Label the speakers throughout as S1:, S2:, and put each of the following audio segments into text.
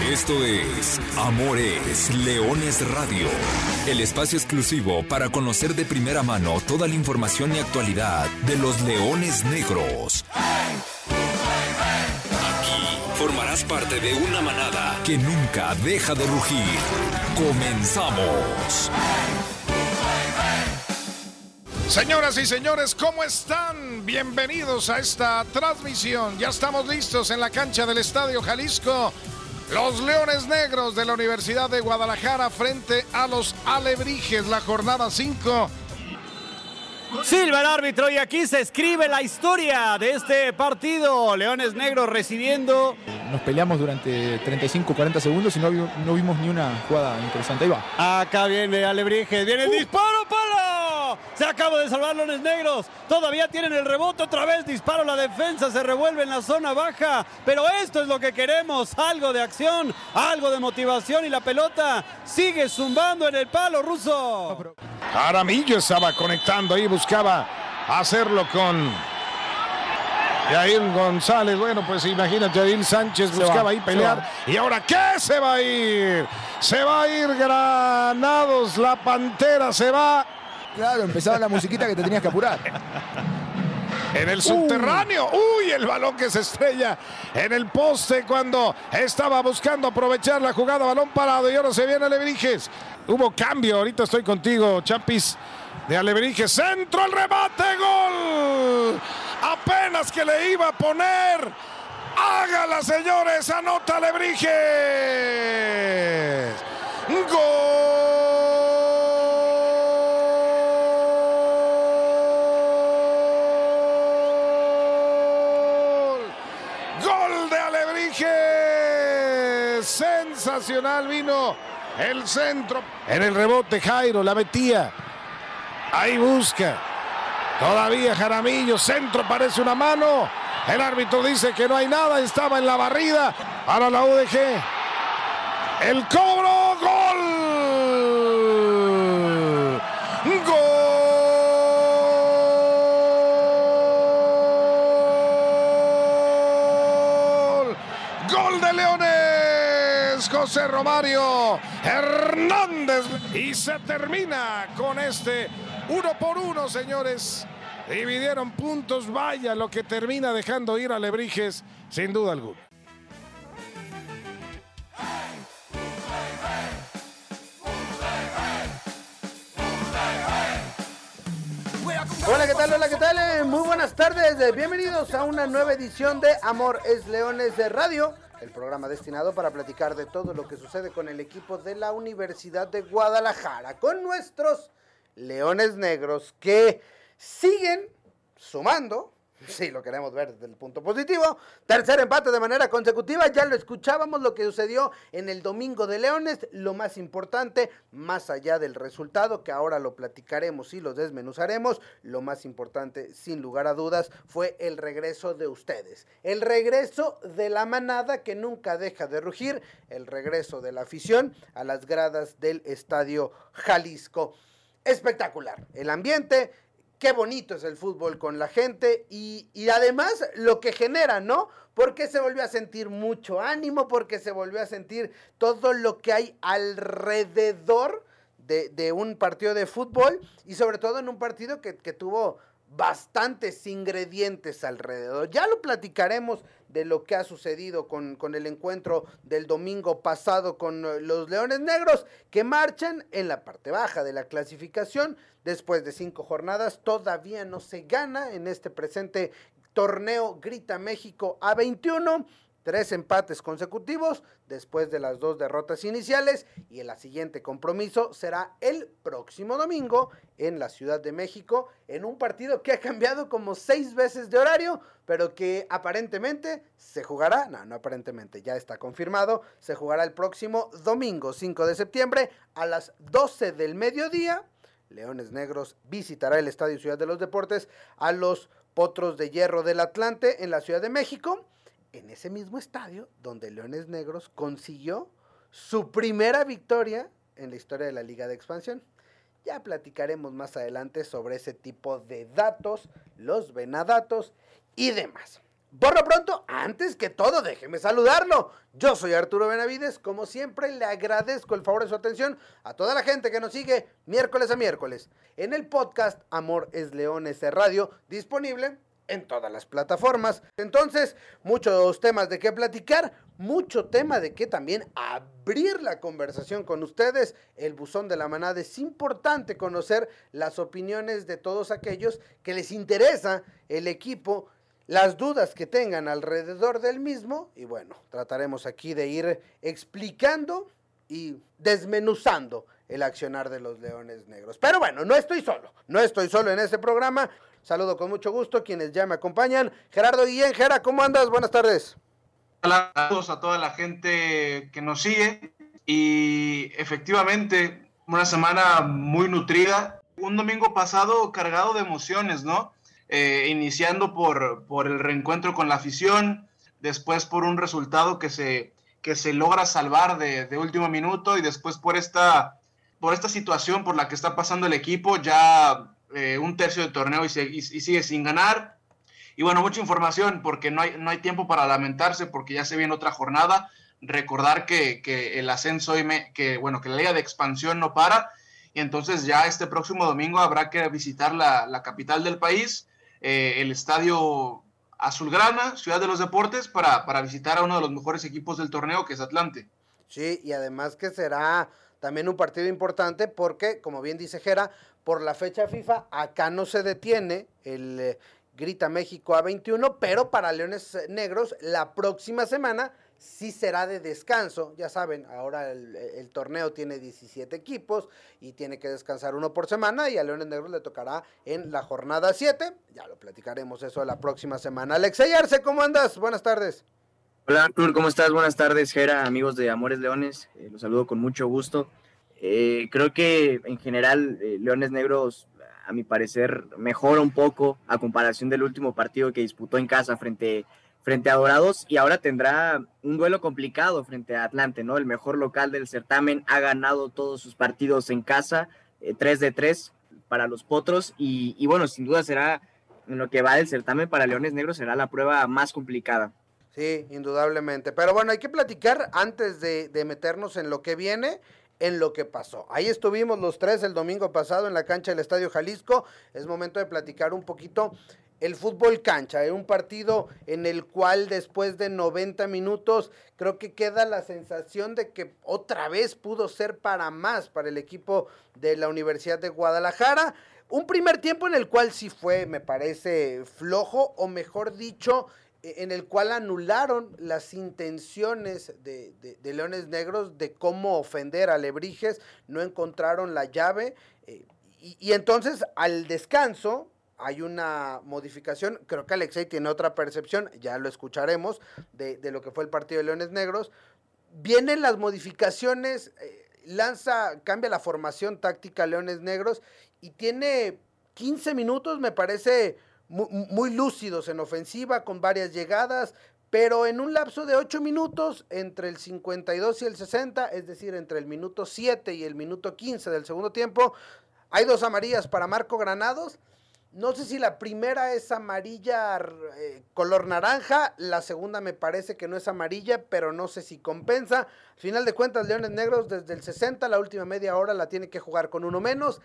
S1: Esto es Amores Leones Radio, el espacio exclusivo para conocer de primera mano toda la información y actualidad de los leones negros. Aquí formarás parte de una manada que nunca deja de rugir. Comenzamos.
S2: Señoras y señores, ¿cómo están? Bienvenidos a esta transmisión. Ya estamos listos en la cancha del Estadio Jalisco. Los Leones Negros de la Universidad de Guadalajara frente a los Alebrijes, la jornada 5.
S3: Silva el árbitro y aquí se escribe la historia de este partido. Leones Negros recibiendo.
S4: Nos peleamos durante 35-40 segundos y no, vi- no vimos ni una jugada interesante. Ahí va.
S3: Acá viene Alebrijes, viene el disparo, Se acaba de salvar Leones Negros. Todavía tienen el rebote, otra vez disparo la defensa, se revuelve en la zona baja. Pero esto es lo que queremos, algo de acción, algo de motivación y la pelota sigue zumbando en el palo ruso.
S2: Aramillo estaba conectando ahí, buscaba hacerlo con Jair González. Bueno, pues imagínate, Jair Sánchez buscaba
S4: va,
S2: ahí pelear. ¿Y ahora qué se va a ir? Se va a ir Granados, la Pantera se va
S4: Claro, empezaba la musiquita que te tenías que apurar.
S2: en el subterráneo. Uy, el balón que se estrella en el poste cuando estaba buscando aprovechar la jugada, balón parado y ahora se viene Alebrijes. Hubo cambio, ahorita estoy contigo, Chapis. De Alebrijes, centro, el remate, gol. Apenas que le iba a poner. Hágala, señores, anota Alebrijes. Gol. Gol de Alebrijes. Vino el centro. En el rebote Jairo la metía. Ahí busca. Todavía Jaramillo. Centro parece una mano. El árbitro dice que no hay nada. Estaba en la barrida. Ahora la UDG. El cobro. Gol. Gol. Gol de Leones. José Romario Hernández. Y se termina con este uno por uno, señores. Dividieron puntos. Vaya lo que termina dejando ir a Lebrijes, sin duda alguna.
S5: Hola, ¿qué tal? Hola, ¿qué tal? Eh, Muy buenas tardes. Bienvenidos a una nueva edición de Amor es Leones de Radio, el programa destinado para platicar de todo lo que sucede con el equipo de la Universidad de Guadalajara, con nuestros Leones Negros que siguen sumando. Sí, lo queremos ver desde el punto positivo. Tercer empate de manera consecutiva. Ya lo escuchábamos lo que sucedió en el domingo de Leones. Lo más importante, más allá del resultado, que ahora lo platicaremos y lo desmenuzaremos, lo más importante, sin lugar a dudas, fue el regreso de ustedes. El regreso de la manada que nunca deja de rugir. El regreso de la afición a las gradas del Estadio Jalisco. Espectacular. El ambiente, qué bonito es el fútbol con la gente y, y además lo que genera, ¿no? Porque se volvió a sentir mucho ánimo, porque se volvió a sentir todo lo que hay alrededor de, de un partido de fútbol y sobre todo en un partido que, que tuvo bastantes ingredientes alrededor. Ya lo platicaremos de lo que ha sucedido con, con el encuentro del domingo pasado con eh, los Leones Negros, que marchan en la parte baja de la clasificación. Después de cinco jornadas, todavía no se gana en este presente torneo Grita México A21. Tres empates consecutivos después de las dos derrotas iniciales y el siguiente compromiso será el próximo domingo en la Ciudad de México en un partido que ha cambiado como seis veces de horario, pero que aparentemente se jugará, no, no aparentemente, ya está confirmado, se jugará el próximo domingo 5 de septiembre a las 12 del mediodía. Leones Negros visitará el Estadio Ciudad de los Deportes a los Potros de Hierro del Atlante en la Ciudad de México en ese mismo estadio donde Leones Negros consiguió su primera victoria en la historia de la Liga de Expansión. Ya platicaremos más adelante sobre ese tipo de datos, los venadatos y demás. Por lo pronto, antes que todo, déjeme saludarlo. Yo soy Arturo Benavides. Como siempre, le agradezco el favor de su atención a toda la gente que nos sigue miércoles a miércoles en el podcast Amor es Leones Radio, disponible en todas las plataformas. Entonces, muchos temas de qué platicar, mucho tema de qué también abrir la conversación con ustedes. El buzón de la manada es importante conocer las opiniones de todos aquellos que les interesa el equipo las dudas que tengan alrededor del mismo y bueno, trataremos aquí de ir explicando y desmenuzando el accionar de los Leones Negros. Pero bueno, no estoy solo, no estoy solo en este programa. Saludo con mucho gusto quienes ya me acompañan. Gerardo Guillén, Gera, ¿cómo andas? Buenas tardes.
S6: Saludos a toda la gente que nos sigue y efectivamente una semana muy nutrida. Un domingo pasado cargado de emociones, ¿no? Eh, iniciando por, por el reencuentro con la afición, después por un resultado que se, que se logra salvar de último minuto y después por esta, por esta situación por la que está pasando el equipo, ya eh, un tercio de torneo y, sigue sin ganar. Y bueno, mucha información porque no hay, no hay tiempo para lamentarse porque ya se viene otra jornada. Recordar que, el ascenso, y que bueno, que la liga de expansión no para. Y entonces ya este próximo domingo habrá que visitar la, la capital del país eh, el estadio Azulgrana, Ciudad de los Deportes, para, para visitar a uno de los mejores equipos del torneo, que es Atlante.
S5: Sí, y además que será también un partido importante porque, como bien dice Jera, por la fecha FIFA acá no se detiene el eh, Grita México A21, pero para Leones Negros la próxima semana sí será de descanso. Ya saben, ahora el, torneo tiene 17 equipos y tiene que descansar uno por semana y a Leones Negros le tocará en la jornada 7. Ya lo platicaremos eso la próxima semana. Alexey Arce, ¿cómo andas? Buenas tardes.
S7: Hola Artur, ¿cómo estás? Buenas tardes, Jera, amigos de Amores Leones. Eh, los saludo con mucho gusto. Eh, creo que en general eh, Leones Negros, a mi parecer, mejora un poco a comparación del último partido que disputó en casa frente frente a Dorados y ahora tendrá un duelo complicado frente a Atlante, ¿no? El mejor local del certamen ha ganado todos sus partidos en casa, 3 eh, de 3 para los Potros y, bueno, sin duda será en lo que va del certamen para Leones Negros será la prueba más complicada.
S5: Sí, indudablemente. Pero bueno, hay que platicar antes de, de meternos en lo que viene en lo que pasó. Ahí estuvimos los tres el domingo pasado en la cancha del Estadio Jalisco. Es momento de platicar un poquito el fútbol cancha, un partido en el cual después de 90 minutos creo que queda la sensación de que otra vez pudo ser para más para el equipo de la Universidad de Guadalajara. Un primer tiempo en el cual sí fue, me parece, flojo, o mejor dicho, en el cual anularon las intenciones de, Leones Negros de cómo ofender a Lebrijes, no encontraron la llave. Eh, y entonces al descanso, hay una modificación, creo que Alexei tiene otra percepción, ya lo escucharemos, de, lo que fue el partido de Leones Negros. Vienen las modificaciones, eh, lanza, cambia la formación táctica Leones Negros y tiene 15 minutos, me parece, muy, lúcidos en ofensiva, con varias llegadas, pero en un lapso de 8 minutos, entre el 52 y el 60, es decir, entre el minuto 7 y el minuto 15 del segundo tiempo, hay dos amarillas para Marco Granados no sé si la primera es amarilla eh, color naranja, la segunda me parece que no es amarilla, pero no sé si compensa. Al final de cuentas, Leones Negros desde el 60, la última media hora la tiene que jugar con uno menos.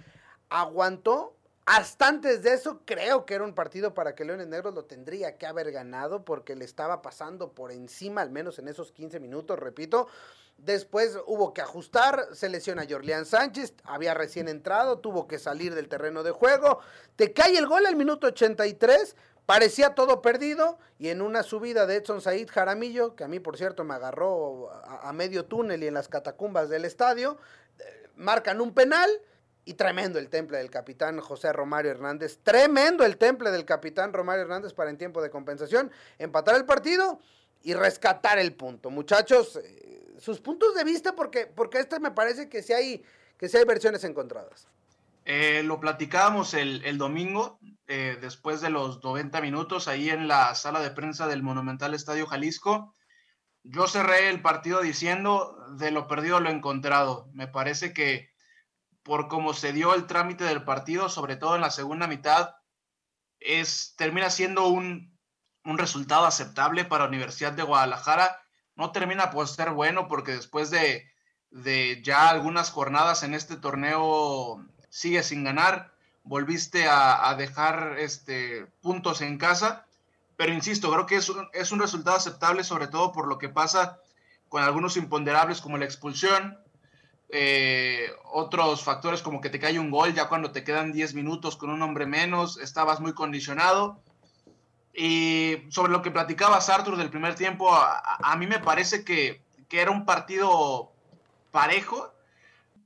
S5: Aguantó. Hasta antes de eso, creo que era un partido para que Leones Negros lo tendría que haber ganado porque le estaba pasando por encima, al menos en esos 15 minutos, repito. Después hubo que ajustar, se lesiona Jorlián Sánchez, había recién entrado, tuvo que salir del terreno de juego. Te cae el gol al minuto 83, parecía todo perdido y en una subida de Edson Said Jaramillo, que a mí por cierto me agarró a, medio túnel y en las catacumbas del estadio, eh, marcan un penal y tremendo el temple del capitán José Romario Hernández, tremendo el temple del capitán Romario Hernández para en tiempo de compensación, empatar el partido y rescatar el punto. Muchachos, eh, sus puntos de vista, porque, porque este me parece que sí hay, que hay versiones encontradas.
S6: Eh, lo platicábamos el, domingo, eh, después de los 90 minutos, ahí en la sala de prensa del Monumental Estadio Jalisco. Yo cerré el partido diciendo, de lo perdido lo encontrado. Me parece que por cómo se dio el trámite del partido, sobre todo en la segunda mitad, es, termina siendo un, un resultado aceptable para Universidad de Guadalajara. No termina por ser bueno porque después de, de ya algunas jornadas en este torneo sigue sin ganar, volviste a, dejar este, puntos en casa, pero insisto, creo que es un, es un resultado aceptable sobre todo por lo que pasa con algunos imponderables como la expulsión, eh, otros factores como que te cae un gol ya cuando te quedan 10 minutos con un hombre menos, estabas muy condicionado. Y sobre lo que platicabas, Arthur, del primer tiempo, a, mí me parece que, que, era un partido parejo,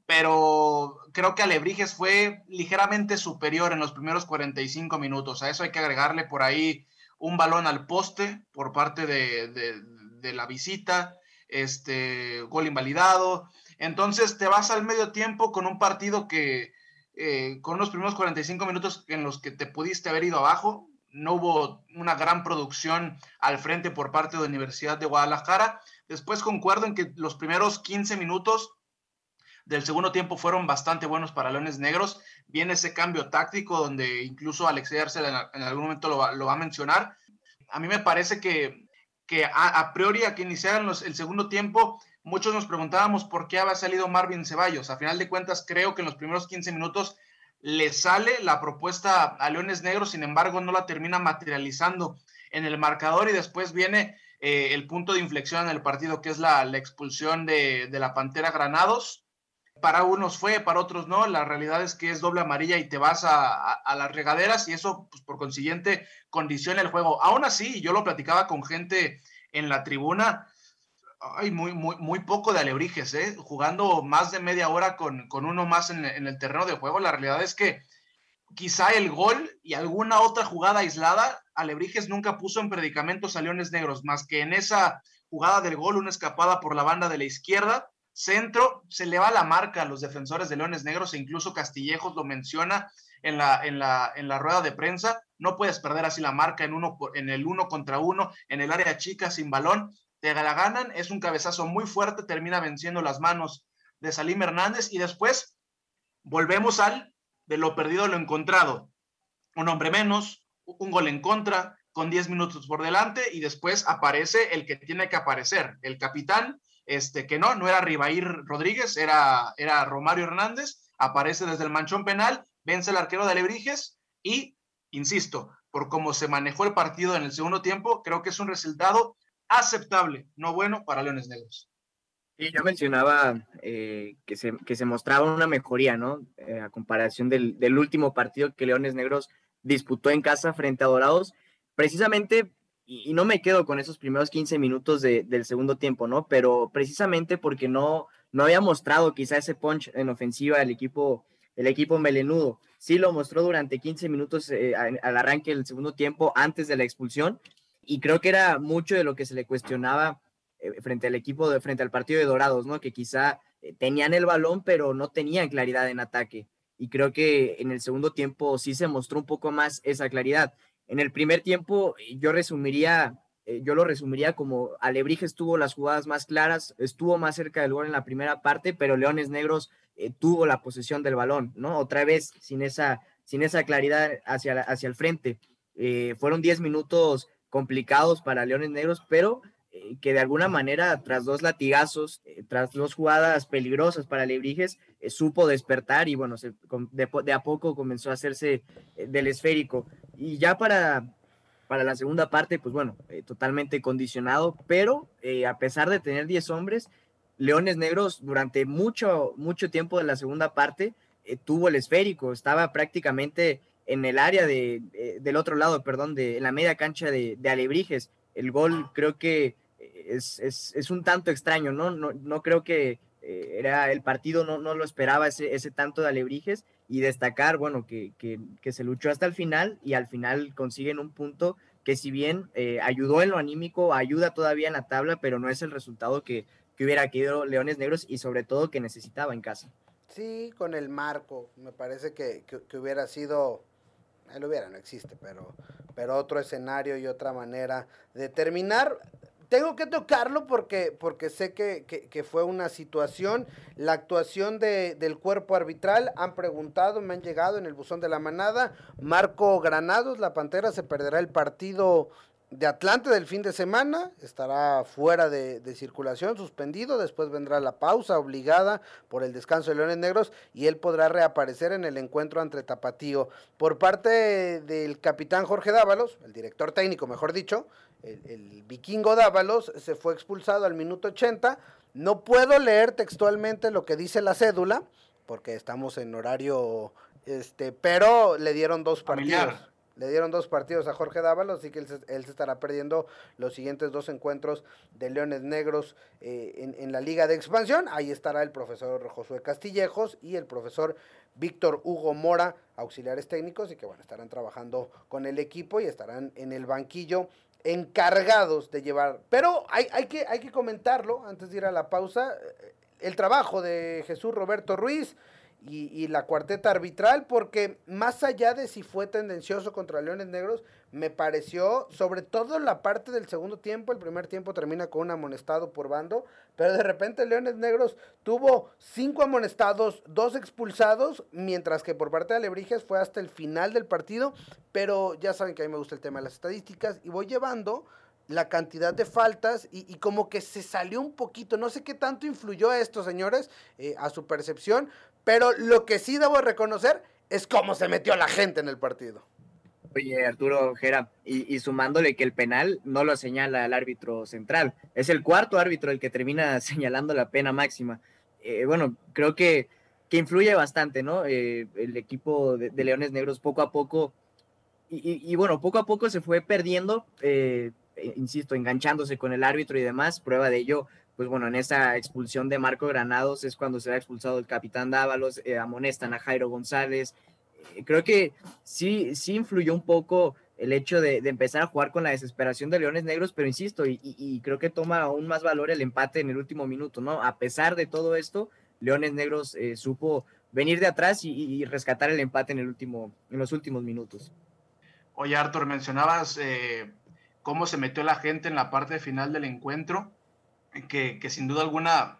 S6: pero creo que Alebrijes fue ligeramente superior en los primeros 45 minutos. A eso hay que agregarle por ahí un balón al poste por parte de, de, de la visita, este gol invalidado. Entonces te vas al medio tiempo con un partido que, eh, con los primeros 45 minutos en los que te pudiste haber ido abajo, no hubo una gran producción al frente por parte de Universidad de Guadalajara. Después concuerdo en que los primeros 15 minutos del segundo tiempo fueron bastante buenos para Leones Negros. Viene ese cambio táctico donde incluso Alex Arce en, algún momento lo va, a mencionar. A mí me parece que, que a, priori a que iniciaran el segundo tiempo muchos nos preguntábamos por qué había salido Marvin Ceballos. A final de cuentas, creo que en los primeros 15 minutos le sale la propuesta a Leones Negros, sin embargo, no la termina materializando en el marcador y después viene eh, el punto de inflexión en el partido, que es la, expulsión de, la Pantera Granados. Para unos fue, para otros no. La realidad es que es doble amarilla y te vas a, a las regaderas y eso, pues, por consiguiente, condiciona el juego. Aún así, yo lo platicaba con gente en la tribuna, Ay, muy, muy, muy poco de Alebrijes, ¿eh? Jugando más de media hora con, uno más en, el terreno de juego. La realidad es que quizá el gol y alguna otra jugada aislada, Alebrijes nunca puso en predicamentos a Leones Negros, más que en esa jugada del gol, una escapada por la banda de la izquierda, centro, se le va la marca a los defensores de Leones Negros e incluso Castillejos lo menciona en la, en la, en la rueda de prensa. No puedes perder así la marca en, uno, en el uno contra uno, en el área chica sin balón te la ganan, es un cabezazo muy fuerte, termina venciendo las manos de Salim Hernández y después volvemos al de lo perdido lo encontrado. Un hombre menos, un gol en contra, con 10 minutos por delante y después aparece el que tiene que aparecer, el capitán, este que no, no era Ribair Rodríguez, era, era Romario Hernández, aparece desde el manchón penal, vence el arquero de Alebrijes y, insisto, por cómo se manejó el partido en el segundo tiempo, creo que es un resultado aceptable, no bueno para Leones Negros.
S7: Y yo mencionaba eh, que, se, que, se, mostraba una mejoría, ¿no? Eh, a comparación del, del, último partido que Leones Negros disputó en casa frente a Dorados, precisamente, y, no me quedo con esos primeros 15 minutos de, del segundo tiempo, ¿no? Pero precisamente porque no, no había mostrado quizá ese punch en ofensiva el equipo, el equipo melenudo. Sí lo mostró durante 15 minutos eh, al arranque del segundo tiempo antes de la expulsión, y creo que era mucho de lo que se le cuestionaba eh, frente al equipo, frente al partido de Dorados, ¿no? Que quizá eh, tenían el balón, pero no tenían claridad en ataque. Y creo que en el segundo tiempo sí se mostró un poco más esa claridad. En el primer tiempo yo resumiría, eh, yo lo resumiría como Alebrijes tuvo las jugadas más claras, estuvo más cerca del gol en la primera parte, pero Leones Negros tuvo la posesión del balón, ¿no? Otra vez sin esa, sin esa claridad hacia, hacia el frente. fueron 10 minutos complicados para Leones Negros, pero eh, que de alguna manera, tras dos latigazos, eh, tras dos jugadas peligrosas para Lebrijes, eh, supo despertar y bueno, de, a poco comenzó a hacerse del esférico. Y ya para, para la segunda parte, pues bueno, totalmente condicionado, pero a pesar de tener 10 hombres, Leones Negros durante mucho, mucho tiempo de la segunda parte tuvo el esférico, estaba prácticamente en el área de, eh, del otro lado, perdón, de en la media cancha de, Alebrijes. El gol creo que es, es, es, un tanto extraño, ¿no? No, no creo que eh, era el partido, no, no lo esperaba ese, ese tanto de Alebrijes y destacar, bueno, que, que, que, se luchó hasta el final y al final consiguen un punto que si bien eh, ayudó en lo anímico, ayuda todavía en la tabla, pero no es el resultado que, que hubiera querido Leones Negros y sobre todo que necesitaba en casa.
S5: Sí, con el marco, me parece que, que hubiera sido él hubiera, no existe, pero, pero otro escenario y otra manera de terminar. Tengo que tocarlo porque, porque sé que, que, fue una situación. La actuación de, del cuerpo arbitral, han preguntado, me han llegado en el buzón de la manada. Marco Granados, la Pantera se perderá el partido de Atlante del fin de semana, estará fuera de, circulación, suspendido, después vendrá la pausa obligada por el descanso de Leones Negros y él podrá reaparecer en el encuentro ante Tapatío. Por parte del capitán Jorge Dávalos, el director técnico mejor dicho, el, el vikingo Dávalos se fue expulsado al minuto 80, no puedo leer textualmente lo que dice la cédula, porque estamos en horario, este, pero le dieron dos partidos. Le dieron dos partidos a Jorge Dávalos, así que él se, estará perdiendo los siguientes dos encuentros de Leones Negros eh, en, la Liga de Expansión. Ahí estará el profesor Josué Castillejos y el profesor Víctor Hugo Mora, auxiliares técnicos, y que bueno, estarán trabajando con el equipo y estarán en el banquillo encargados de llevar. Pero hay, hay, que, hay que comentarlo antes de ir a la pausa. El trabajo de Jesús Roberto Ruiz y, la cuarteta arbitral, porque más allá de si fue tendencioso contra Leones Negros, me pareció, sobre todo la parte del segundo tiempo, el primer tiempo termina con un amonestado por bando, pero de repente Leones Negros tuvo cinco amonestados, dos expulsados, mientras que por parte de Alebrijes fue hasta el final del partido, pero ya saben que a mí me gusta el tema de las estadísticas y voy llevando la cantidad de faltas y, como que se salió un poquito. No sé qué tanto influyó a esto, señores, eh, a su percepción, pero lo que sí debo reconocer es cómo se metió la gente en el partido.
S7: Oye, Arturo Jera, y, sumándole que el penal no lo señala el árbitro central, es el cuarto árbitro el que termina señalando la pena máxima. Eh, bueno, creo que, que, influye bastante, ¿no? Eh, el equipo de, Leones Negros poco a poco, y, bueno, poco a poco se fue perdiendo, eh, insisto, enganchándose con el árbitro y demás. Prueba de ello, pues bueno, en esa expulsión de Marco Granados es cuando se ha expulsado el capitán Dávalos, eh, amonestan a Jairo González. Eh, creo que sí, sí influyó un poco el hecho de, empezar a jugar con la desesperación de Leones Negros, pero insisto, y, creo que toma aún más valor el empate en el último minuto, ¿no? A pesar de todo esto, Leones Negros eh, supo venir de atrás y, rescatar el empate en, el último, en los últimos minutos.
S6: Oye, Arthur, mencionabas cómo se metió la gente en la parte final del encuentro que, sin duda alguna,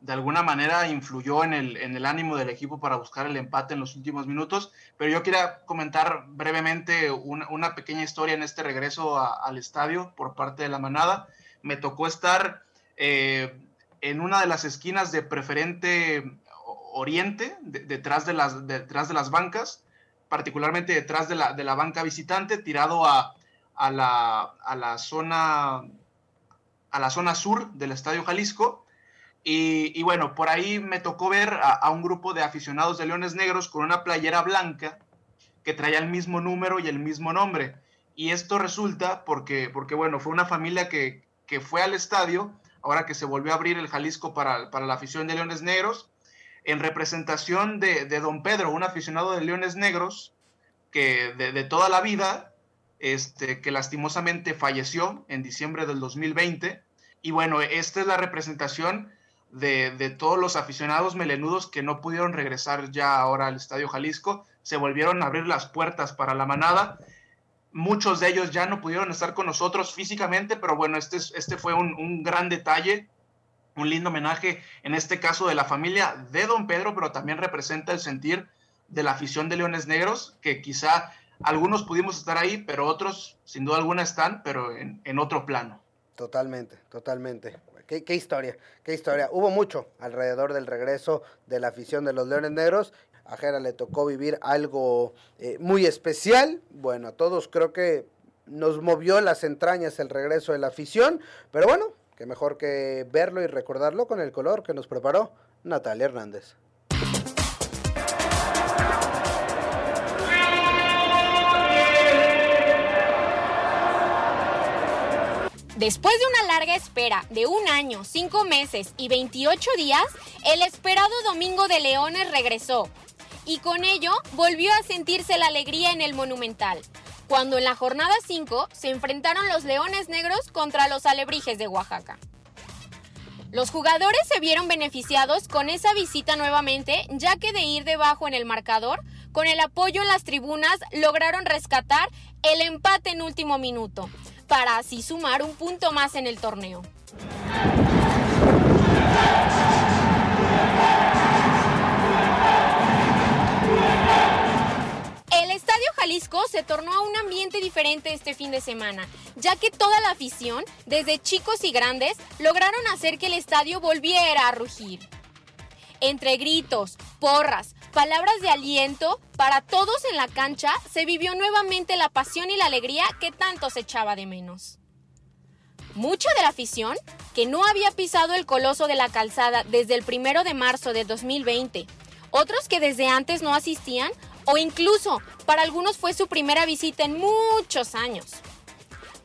S6: de alguna manera influyó en el, en el ánimo del equipo para buscar el empate en los últimos minutos. Pero yo quería comentar brevemente una, pequeña historia en este regreso al estadio por parte de la manada. Me tocó estar eh, en una de las esquinas de preferente oriente, detrás, de las, detrás de las bancas, particularmente detrás de la, de la banca visitante, tirado a, a, la, a la zona a la zona sur del Estadio Jalisco. Y, bueno, por ahí me tocó ver a, un grupo de aficionados de Leones Negros con una playera blanca que traía el mismo número y el mismo nombre. Y esto resulta porque, porque bueno, fue una familia que, fue al estadio, ahora que se volvió a abrir el Jalisco para, la afición de Leones Negros, en representación de, don Pedro, un aficionado de Leones Negros, que de, de toda la vida este, que lastimosamente falleció en diciembre del 2020. Y bueno, esta es la representación de, todos los aficionados melenudos que no pudieron regresar ya ahora al Estadio Jalisco. Se volvieron a abrir las puertas para la manada. Muchos de ellos ya no pudieron estar con nosotros físicamente, pero bueno, este, este fue un, un gran detalle, un lindo homenaje, en este caso de la familia de don Pedro, pero también representa el sentir de la afición de Leones Negros, que quizá algunos pudimos estar ahí, pero otros sin duda alguna están, pero en, otro plano.
S5: Totalmente, totalmente. Qué, historia, qué historia. Hubo mucho alrededor del regreso de la afición de los Leones Negros. A Jera le tocó vivir algo eh, muy especial. Bueno, a todos creo que nos movió las entrañas el regreso de la afición, pero bueno, qué mejor que verlo y recordarlo con el color que nos preparó Natalia Hernández.
S8: Después de una larga espera de un año, cinco meses y 28 días, el esperado Domingo de Leones regresó. Y con ello volvió a sentirse la alegría en el Monumental, cuando en la jornada 5 se enfrentaron los Leones Negros contra los Alebrijes de Oaxaca. Los jugadores se vieron beneficiados con esa visita nuevamente, ya que de ir debajo en el marcador, con el apoyo en las tribunas lograron rescatar el empate en último minuto, para así sumar un punto más en el torneo. El Estadio Jalisco se tornó a un ambiente diferente este fin de semana, ya que toda la afición, desde chicos y grandes, lograron hacer que el estadio volviera a rugir. Entre gritos, porras, palabras de aliento, para todos en la cancha se vivió nuevamente la pasión y la alegría que tanto se echaba de menos. Mucha de la afición, que no había pisado el coloso de la calzada desde el primero de marzo de 2020, otros que desde antes no asistían, o incluso para algunos fue su primera visita en muchos años.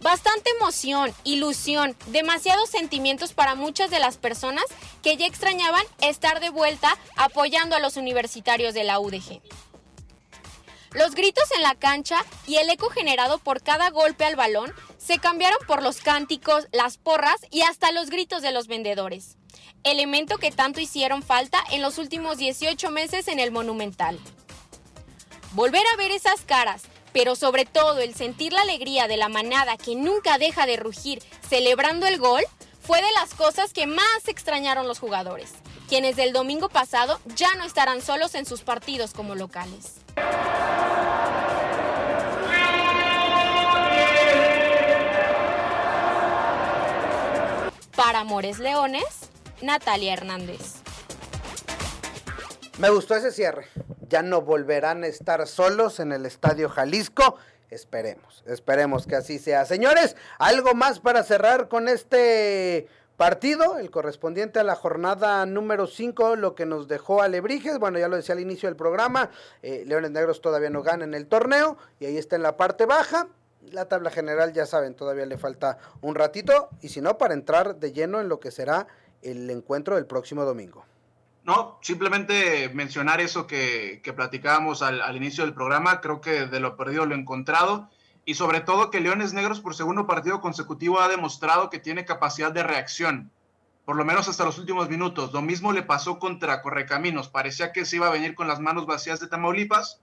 S8: Bastante emoción, ilusión, demasiados sentimientos para muchas de las personas que ya extrañaban estar de vuelta apoyando a los universitarios de la UDG. Los gritos en la cancha y el eco generado por cada golpe al balón se cambiaron por los cánticos, las porras y hasta los gritos de los vendedores, elemento que tanto hicieron falta en los últimos 18 meses en el Monumental. Volver a ver esas caras, pero sobre todo el sentir la alegría de la manada que nunca deja de rugir celebrando el gol, fue de las cosas que más extrañaron los jugadores, quienes del domingo pasado ya no estarán solos en sus partidos como locales. Para Amores Leones, Natalia Hernández.
S5: Me gustó ese cierre ya no volverán a estar solos en el Estadio Jalisco. Esperemos, esperemos que así sea. Señores, algo más para cerrar con este partido, el correspondiente a la jornada número 5, lo que nos dejó Alebrijes, bueno, ya lo decía al inicio del programa, eh, Leones Negros todavía no ganan el torneo y ahí está en la parte baja. La tabla general, ya saben, todavía le falta un ratito y si no, para entrar de lleno en lo que será el encuentro del próximo domingo.
S6: No, simplemente mencionar eso que, platicábamos al, inicio del programa. Creo que de lo perdido lo encontrado. Y sobre todo que Leones Negros por segundo partido consecutivo ha demostrado que tiene capacidad de reacción. Por lo menos hasta los últimos minutos. Lo mismo le pasó contra Correcaminos. Parecía que se iba a venir con las manos vacías de Tamaulipas.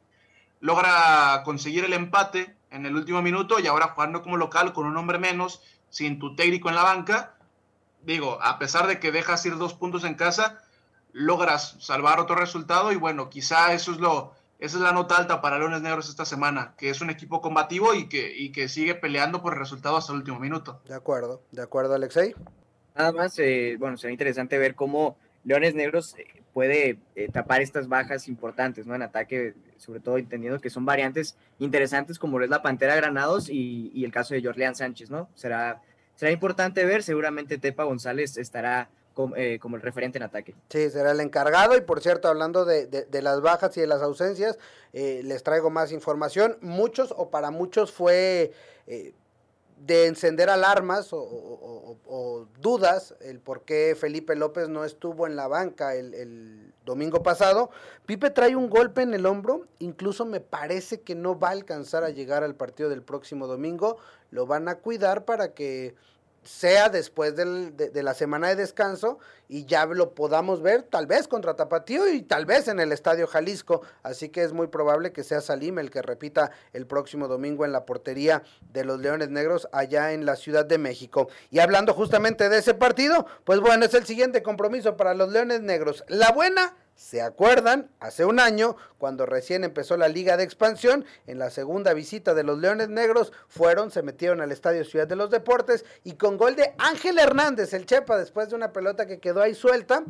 S6: Logra conseguir el empate en el último minuto y ahora jugando como local con un hombre menos, sin tu técnico en la banca. Digo, a pesar de que dejas ir dos puntos en casa, logras salvar otro resultado y bueno, quizá eso es lo, esa es la nota alta para Leones Negros esta semana, que es un equipo combativo y que, y que sigue peleando por el resultado hasta el último minuto.
S5: De acuerdo, de acuerdo Alexei.
S7: Nada más, eh, bueno, será interesante ver cómo Leones Negros eh, puede eh, tapar estas bajas importantes, ¿no? En ataque, sobre todo entendiendo que son variantes interesantes como es la Pantera Granados y, y el caso de Jorleán Sánchez, ¿no? Será, será importante ver, seguramente Tepa González estará eh, como, el referente en ataque.
S5: Sí, será el encargado. Y por cierto, hablando de, las bajas y de las ausencias, eh, les traigo más información. Muchos o para muchos fue eh, de encender alarmas o, dudas el por qué Felipe López no estuvo en la banca el, el domingo pasado. Pipe trae un golpe en el hombro, incluso me parece que no va a alcanzar a llegar al partido del próximo domingo. Lo van a cuidar para que sea después de, la semana de descanso y ya lo podamos ver tal vez contra Tapatío y tal vez en el Estadio Jalisco. Así que es muy probable que sea Salim el que repita el próximo domingo en la portería de los Leones Negros allá en la Ciudad de México. Y hablando justamente de ese partido, pues bueno, es el siguiente compromiso para los Leones Negros. La buena ¿Se acuerdan? Hace un año, cuando recién empezó la Liga de Expansión, en la segunda visita de los Leones Negros, fueron, se metieron al Estadio Ciudad de los Deportes y con gol de Ángel Hernández, el Chepa, después de una pelota que quedó ahí suelta,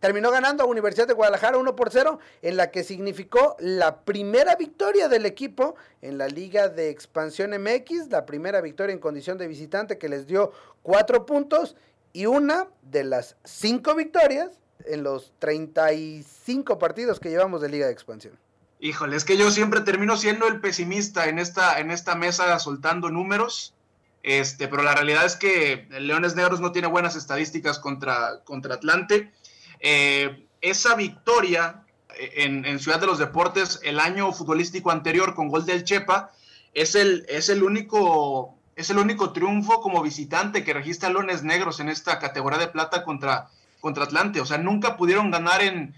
S5: terminó ganando a Universidad de Guadalajara 1 por 0, en la que significó la primera victoria del equipo en la Liga de Expansión MX, la primera victoria en condición de visitante que les dio cuatro puntos y una de las cinco victorias en los 35 partidos que llevamos de Liga de Expansión?
S6: Híjole, es que yo siempre termino siendo el pesimista en esta, en esta mesa soltando números. Este, pero la realidad es que Leones Negros no tiene buenas estadísticas contra, contra Atlante. Eh, esa victoria en, en, Ciudad de los Deportes el año futbolístico anterior con gol del Chepa es el, es el único es el único triunfo como visitante que registra Leones Negros en esta categoría de plata contra, contra Atlante. O sea, nunca pudieron ganar en,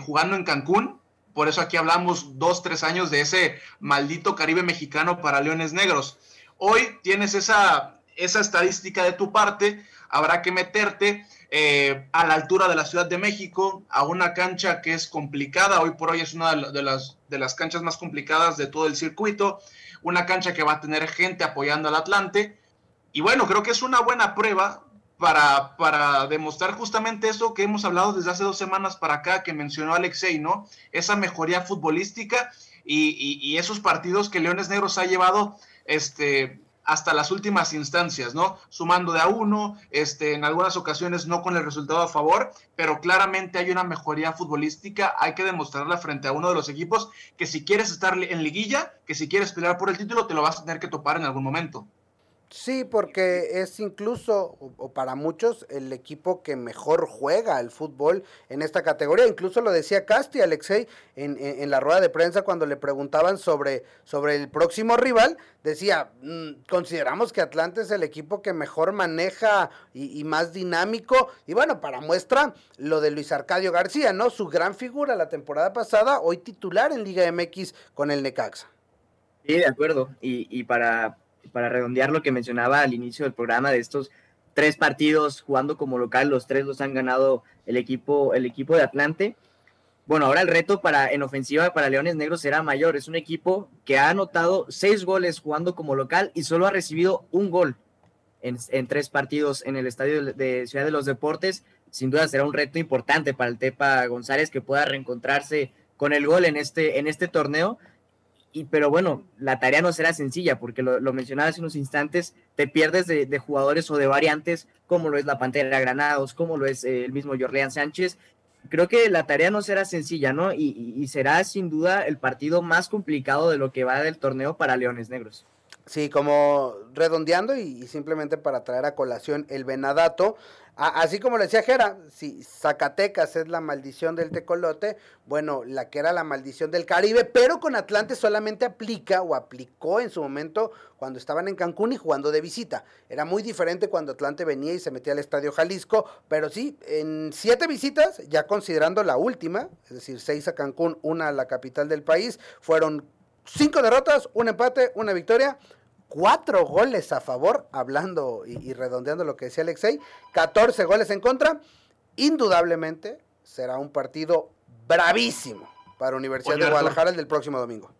S6: jugando en Cancún. Por eso aquí hablamos dos, tres años de ese maldito Caribe mexicano para Leones Negros. Hoy tienes esa, esa estadística de tu parte, habrá que meterte eh, a la altura de la Ciudad de México, a una cancha que es complicada, hoy por hoy es una de las, de las canchas más complicadas de todo el circuito, una cancha que va a tener gente apoyando al Atlante. Y bueno, creo que es una buena prueba para, para demostrar justamente eso que hemos hablado desde hace dos semanas para acá, que mencionó Alexei, ¿no? Esa mejoría futbolística y, esos partidos que Leones Negros ha llevado este, hasta las últimas instancias, ¿no? Sumando de a uno, este, en algunas ocasiones no con el resultado a favor, pero claramente hay una mejoría futbolística, hay que demostrarla frente a uno de los equipos que si quieres estar en liguilla, que si quieres pelear por el título, te lo vas a tener que topar en algún momento.
S5: Sí, porque es incluso, o, para muchos, el equipo que mejor juega el fútbol en esta categoría. Incluso lo decía Casti, Alexei, en, en, la rueda de prensa cuando le preguntaban sobre, sobre el próximo rival. Decía, mm, consideramos que Atlante es el equipo que mejor maneja y, y, más dinámico. Y bueno, para muestra lo de Luis Arcadio García, ¿no? Su gran figura la temporada pasada, hoy titular en Liga MX con el Necaxa.
S7: Sí, de acuerdo. Y, y para para redondear lo que mencionaba al inicio del programa de estos tres partidos jugando como local, los tres los han ganado el equipo, el equipo de Atlante. Bueno, ahora el reto para en ofensiva para Leones Negros será mayor. Es un equipo que ha anotado seis goles jugando como local y solo ha recibido un gol en, tres partidos en el estadio de Ciudad de los Deportes. Sin duda será un reto importante para el Tepa González que pueda reencontrarse con el gol en este, en este torneo y, pero bueno, la tarea no será sencilla, porque lo, lo mencionaba hace unos instantes, te pierdes de, jugadores o de variantes, como lo es la Pantera Granados, como lo es eh, el mismo Jorleán Sánchez. Creo que la tarea no será sencilla, ¿no? Y, será sin duda el partido más complicado de lo que va del torneo para Leones Negros.
S5: Sí, como redondeando y, simplemente para traer a colación el Venadato, así como le decía Jera, si Zacatecas es la maldición del tecolote, bueno, la que era la maldición del Caribe, pero con Atlante solamente aplica o aplicó en su momento cuando estaban en Cancún y jugando de visita. Era muy diferente cuando Atlante venía y se metía al Estadio Jalisco, pero sí, en siete visitas, ya considerando la última, es decir, seis a Cancún, una a la capital del país, fueron cinco derrotas, un empate, una victoria cuatro goles a favor, hablando y, redondeando lo que decía Alexei, 14 goles en contra. Indudablemente será un partido bravísimo para Universidad de Guadalajara el del próximo domingo.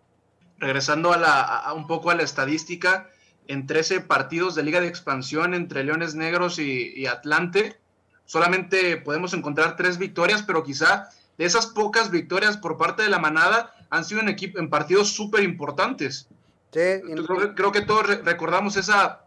S6: Regresando a, la, un poco a la estadística, en 13 partidos de Liga de Expansión entre Leones Negros y, Atlante, solamente podemos encontrar tres victorias, pero quizá de esas pocas victorias por parte de la manada han sido en, en partidos súper importantes. Creo, que todos recordamos esa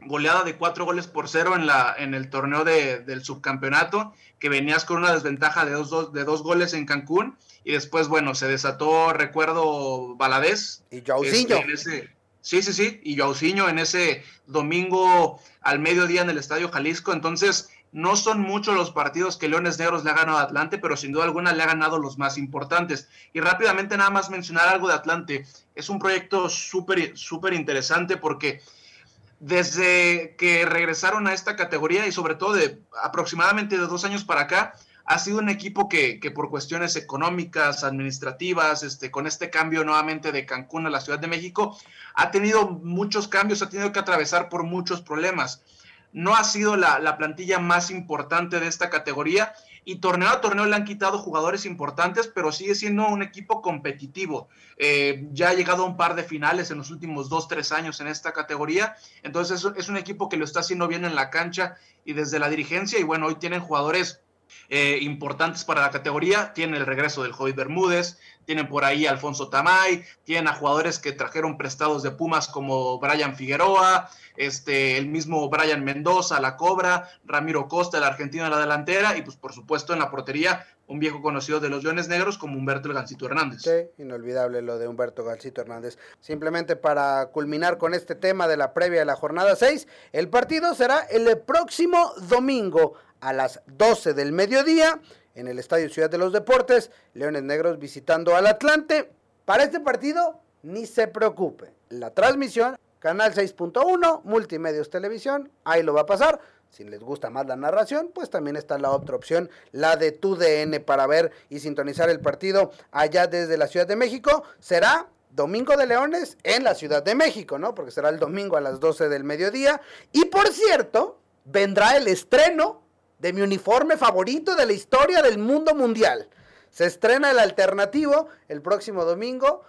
S6: goleada de cuatro goles por cero en, la, en el torneo del subcampeonato, que venías con una desventaja de dos, de dos goles en Cancún, y después, bueno, se desató, recuerdo, Baladés.
S5: Y Jaucinho.
S6: Este, sí, sí, sí, y Jaucinho en ese domingo al mediodía en el Estadio Jalisco, entonces no son muchos los partidos que Leones Negros le ha ganado a Atlante, pero sin duda alguna le ha ganado los más importantes. Y rápidamente nada más mencionar algo de Atlante. Es un proyecto súper, interesante porque desde que regresaron a esta categoría y sobre todo de aproximadamente de dos años para acá, ha sido un equipo que, que, por cuestiones económicas, administrativas, este, con este cambio nuevamente de Cancún a la Ciudad de México, ha tenido muchos cambios, ha tenido que atravesar por muchos problemas no ha sido la, plantilla más importante de esta categoría y torneo a torneo le han quitado jugadores importantes, pero sigue siendo un equipo competitivo. Eh, ya ha llegado a un par de finales en los últimos dos, tres años en esta categoría, entonces es un equipo que lo está haciendo bien en la cancha y desde la dirigencia y bueno, hoy tienen jugadores eh, importantes para la categoría. Tienen el regreso del Joy Bermúdez, tienen por ahí Alfonso Tamay, tienen a jugadores que trajeron prestados de Pumas como Brian Figueroa, este, el mismo Brian Mendoza, la Cobra, Ramiro Costa, el argentino de la delantera, y pues por supuesto en la portería un viejo conocido de los Leones Negros como Humberto el Gancito Hernández.
S5: Sí, inolvidable lo de Humberto Gancito Hernández. Simplemente para culminar con este tema de la previa de la jornada 6, el partido será el próximo domingo a las 12 del mediodía en el Estadio Ciudad de los Deportes, Leones Negros visitando al Atlante. Para este partido, ni se preocupe. La transmisión, Canal 6.1, Multimedios Televisión, ahí lo va a pasar. Si les gusta más la narración, pues también está la otra opción, la de tu DN para ver y sintonizar el partido allá desde la Ciudad de México. Será Domingo de Leones en la Ciudad de México, ¿no? Porque será el domingo a las 12 del mediodía. Y por cierto, vendrá el estreno de mi uniforme favorito de la historia del mundo mundial. Se estrena el alternativo el próximo domingo.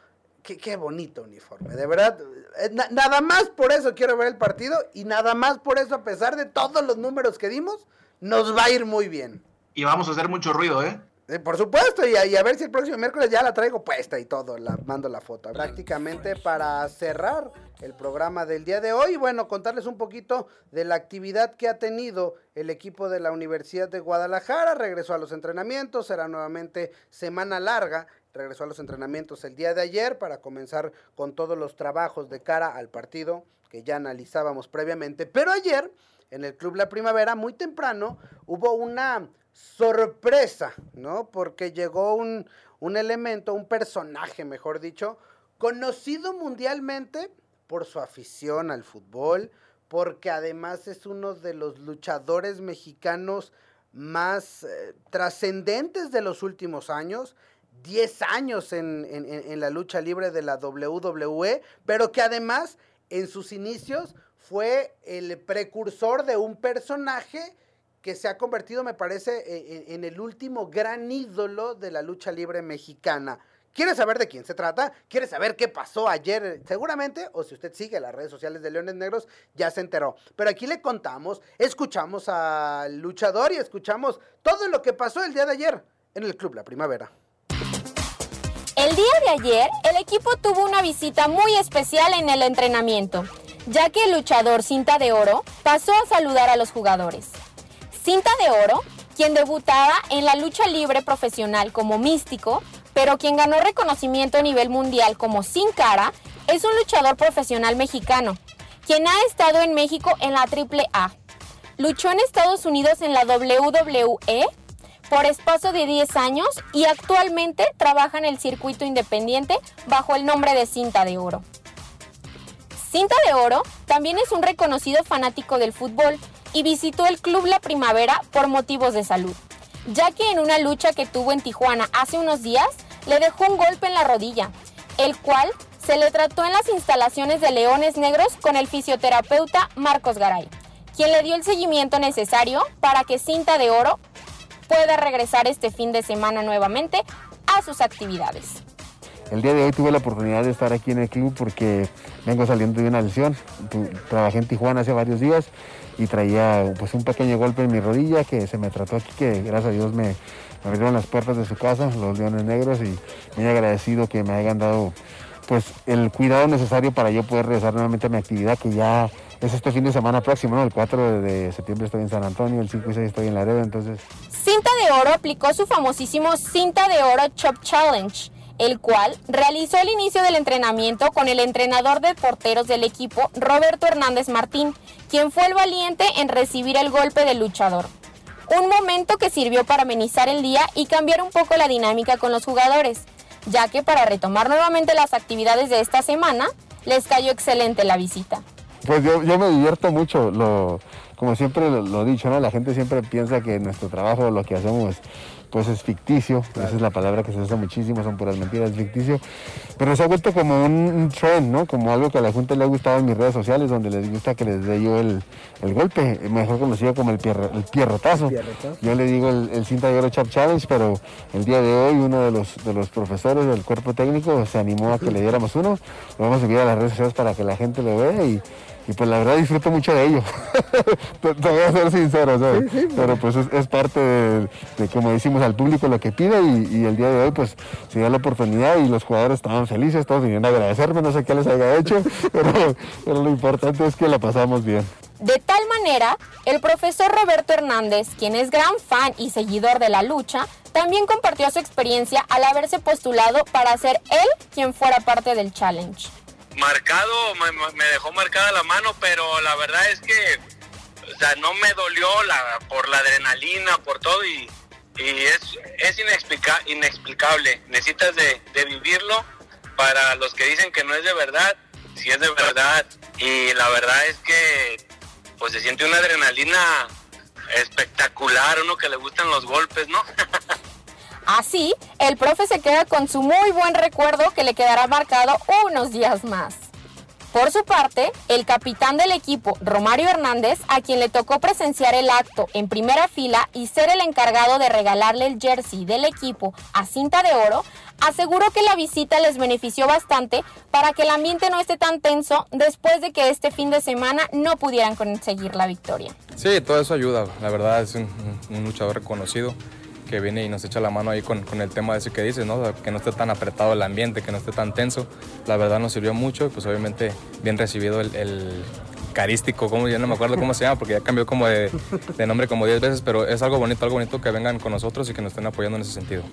S5: Qué, qué bonito uniforme, de verdad. eh, na- nada más por eso quiero ver el partido y nada más por eso, a pesar de todos los números que dimos, nos va a ir muy bien.
S6: Y vamos a hacer mucho ruido, ¿eh?
S5: Eh, por supuesto, y a, y a ver si el próximo miércoles ya la traigo puesta y todo, la mando la foto. Prácticamente para cerrar el programa del día de hoy, bueno, contarles un poquito de la actividad que ha tenido el equipo de la Universidad de Guadalajara. Regresó a los entrenamientos, será nuevamente semana larga. Regresó a los entrenamientos el día de ayer para comenzar con todos los trabajos de cara al partido que ya analizábamos previamente. Pero ayer, en el Club La Primavera, muy temprano, hubo una sorpresa, ¿no? Porque llegó un, un elemento, un personaje, mejor dicho, conocido mundialmente por su afición al fútbol, porque además es uno de los luchadores mexicanos más eh, trascendentes de los últimos años. 10 años en, en- la lucha libre de la WWE, pero que además en sus inicios fue el precursor de un personaje que se ha convertido, me parece, e- en, en el último gran ídolo de la lucha libre mexicana. ¿Quiere saber de quién se trata? ¿Quiere saber qué pasó ayer? Seguramente, o si usted sigue las redes sociales de Leones Negros, ya se enteró. Pero aquí le contamos, escuchamos al luchador y escuchamos todo lo que pasó el día de ayer en el Club La Primavera.
S8: El día de ayer, el equipo tuvo una visita muy especial en el entrenamiento, ya que el luchador Cinta de Oro pasó a saludar a los jugadores. Cinta de Oro, quien debutaba en la lucha libre profesional como místico, pero quien ganó reconocimiento a nivel mundial como Sin Cara, es un luchador profesional mexicano, quien ha estado en México en la AAA. Luchó en Estados Unidos en la WWE por espacio de 10 años y actualmente trabaja en el circuito independiente bajo el nombre de Cinta de Oro. Cinta de Oro también es un reconocido fanático del fútbol y visitó el club La Primavera por motivos de salud, ya que en una lucha que tuvo en Tijuana hace unos días le dejó un golpe en la rodilla, el cual se le trató en las instalaciones de Leones Negros con el fisioterapeuta Marcos Garay, quien le dio el seguimiento necesario para que Cinta de Oro pueda regresar este fin de semana nuevamente a sus actividades.
S9: El día de hoy tuve la oportunidad de estar aquí en el club porque vengo saliendo de una lesión. Trabajé en Tijuana hace varios días y traía pues un pequeño golpe en mi rodilla que se me trató aquí, que gracias a Dios me, me abrieron las puertas de su casa, los Leones Negros, y muy agradecido que me hayan dado pues el cuidado necesario para yo poder regresar nuevamente a mi actividad que ya es este fin de semana próximo. El 4 de septiembre estoy en San Antonio, el 5 y 6 estoy en Laredo, entonces
S8: Cinta de Oro aplicó su famosísimo Cinta de Oro Chop Challenge, el cual realizó el inicio del entrenamiento con el entrenador de porteros del equipo, Roberto Hernández Martín, quien fue el valiente en recibir el golpe del luchador. Un momento que sirvió para amenizar el día y cambiar un poco la dinámica con los jugadores, ya que para retomar nuevamente las actividades de esta semana, les cayó excelente la visita.
S9: Pues yo, me divierto mucho, como siempre lo, he dicho. La gente siempre piensa que nuestro trabajo, lo que hacemos, pues es ficticio, esa es la palabra que se usa muchísimo, son puras mentiras, es ficticio, pero se ha vuelto como un, trend, ¿no? Como algo que a la gente le ha gustado en mis redes sociales, donde les gusta que les dé yo el, el golpe, mejor conocido como el, pierro- el pierrotazo. Yo le digo el, el cinta de oro chap challenge, pero el día de hoy uno de los, de los profesores del cuerpo técnico se animó a que le diéramos uno, lo vamos a subir a las redes sociales para que la gente lo vea y y pues la verdad disfruto mucho de ello. te, te voy a ser sincero, ¿sabes? Pero pues es, es parte de, de, como decimos al público, lo que pide y, y el día de hoy pues se dio la oportunidad y los jugadores estaban felices, todos vinieron a agradecerme, no sé qué les haya hecho, pero, pero lo importante es que la pasamos bien.
S8: De tal manera, el profesor Roberto Hernández, quien es gran fan y seguidor de la lucha, también compartió su experiencia al haberse postulado para ser él quien fuera parte del challenge.
S10: Marcado, me, dejó marcada la mano, pero la verdad es que, o sea, no me dolió la, por la adrenalina, por todo y, y es, es inexplica, inexplicable. Necesitas de, de vivirlo para los que dicen que no es de verdad, si es de verdad. Y la verdad es que, pues se siente una adrenalina espectacular, uno que le gustan los golpes, ¿no?
S8: Así, el profe se queda con su muy buen recuerdo que le quedará marcado unos días más. Por su parte, el capitán del equipo, Romario Hernández, a quien le tocó presenciar el acto en primera fila y ser el encargado de regalarle el jersey del equipo a cinta de oro, aseguró que la visita les benefició bastante para que el ambiente no esté tan tenso después de que este fin de semana no pudieran conseguir la victoria.
S11: Sí, todo eso ayuda, la verdad es un, luchador reconocido que viene y nos echa la mano ahí con, con el tema de eso que dices, ¿no? que no esté tan apretado el ambiente, que no esté tan tenso. La verdad nos sirvió mucho, pues obviamente bien recibido el, el carístico, como ya no me acuerdo cómo se llama, porque ya cambió como de, de nombre como 10 veces, pero es algo bonito, algo bonito que vengan con nosotros y que nos estén apoyando en ese sentido.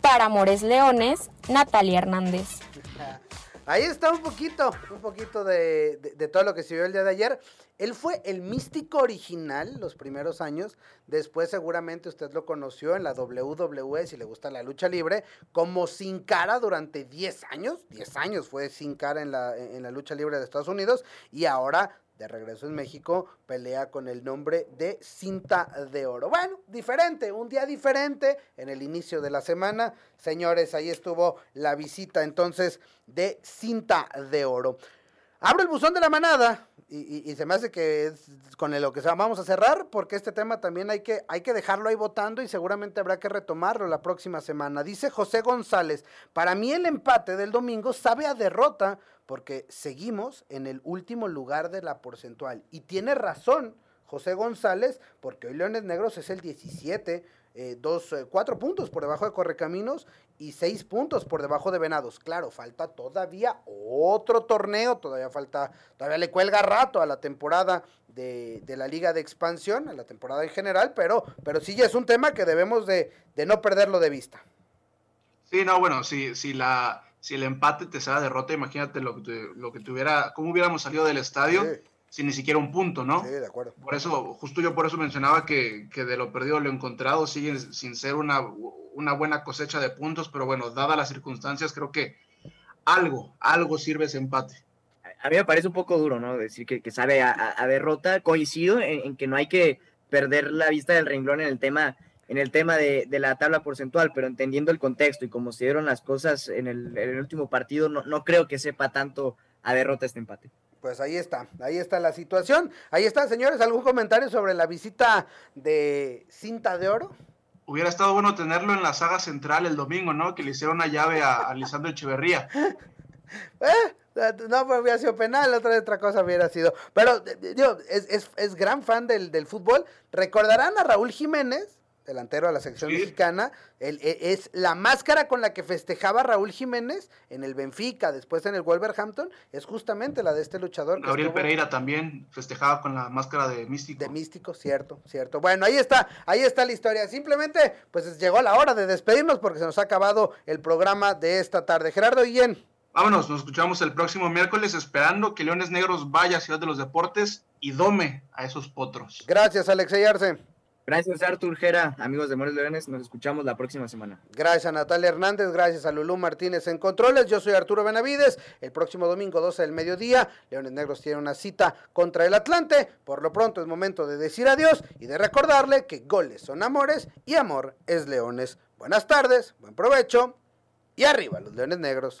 S8: Para Amores Leones, Natalia Hernández.
S5: Ahí está un poquito, un poquito de, de, de, todo lo que se vio el día de ayer. Él fue el místico original los primeros años. Después seguramente usted lo conoció en la WWE, si le gusta la lucha libre, como Sin Cara durante 10 años. 10 años fue Sin Cara en la, en la lucha libre de Estados Unidos. Y ahora de regreso en México, pelea con el nombre de Cinta de Oro. Bueno, diferente, un día diferente en el inicio de la semana. Señores, ahí estuvo la visita entonces de Cinta de Oro. Abro el buzón de la manada y, y, se me hace que es con lo que vamos a cerrar porque este tema también hay que, hay que dejarlo ahí votando y seguramente habrá que retomarlo la próxima semana. Dice José González, para mí el empate del domingo sabe a derrota porque seguimos en el último lugar de la porcentual. Y tiene razón José González, porque hoy Leones Negros es el 17, eh, dos, eh, cuatro puntos por debajo de Correcaminos y seis puntos por debajo de Venados. Claro, falta todavía otro torneo, todavía falta, todavía le cuelga rato a la temporada de, de la Liga de Expansión, a la temporada en general, pero, pero sí ya es un tema que debemos de, de no perderlo de vista.
S6: Sí, no, bueno, si, si la si el empate te sea derrota, imagínate lo que, te, lo que tuviera, cómo hubiéramos salido del estadio sí. Sin ni siquiera un punto, ¿no?
S5: Sí, de acuerdo.
S6: Por eso, justo yo por eso mencionaba que, que de lo perdido lo encontrado sigue sin ser una, una buena cosecha de puntos, pero bueno, dadas las circunstancias, creo que algo, algo sirve ese empate.
S7: A mí me parece un poco duro, ¿no? Decir que, que sabe a, a, derrota. Coincido en, en que no hay que perder la vista del renglón en el tema en el tema de, de, la tabla porcentual, pero entendiendo el contexto y cómo se dieron las cosas en el, en el último partido, no, no, creo que sepa tanto a derrota este empate.
S5: Pues ahí está, ahí está la situación. Ahí está, señores, ¿algún comentario sobre la visita de Cinta de Oro?
S6: Hubiera estado bueno tenerlo en la saga central el domingo, ¿no? Que le hicieron una llave a, a Lisandro Echeverría.
S5: ¿Eh? No, pues hubiera sido penal, otra, otra cosa hubiera sido. Pero, digo, es, es, es gran fan del, del fútbol. Recordarán a Raúl Jiménez, delantero a la sección sí. mexicana, el, es la máscara con la que festejaba Raúl Jiménez en el Benfica, después en el Wolverhampton, es justamente la de este luchador.
S6: Gabriel estuvo... Pereira también festejaba con la máscara de místico.
S5: De místico, cierto, cierto. Bueno, ahí está, ahí está la historia. Simplemente, pues llegó la hora de despedirnos porque se nos ha acabado el programa de esta tarde. Gerardo Guillén.
S6: Vámonos, nos escuchamos el próximo miércoles esperando que Leones Negros vaya a Ciudad de los Deportes y dome a esos potros.
S5: Gracias, Alexey Arce.
S7: Gracias, Artur Jera, amigos de Mores Leones. Nos escuchamos la próxima semana.
S5: Gracias a Natalia Hernández, gracias a Lulú Martínez en Controles. Yo soy Arturo Benavides. El próximo domingo, 12 del mediodía, Leones Negros tiene una cita contra el Atlante. Por lo pronto es momento de decir adiós y de recordarle que goles son amores y amor es leones. Buenas tardes, buen provecho y arriba los Leones Negros.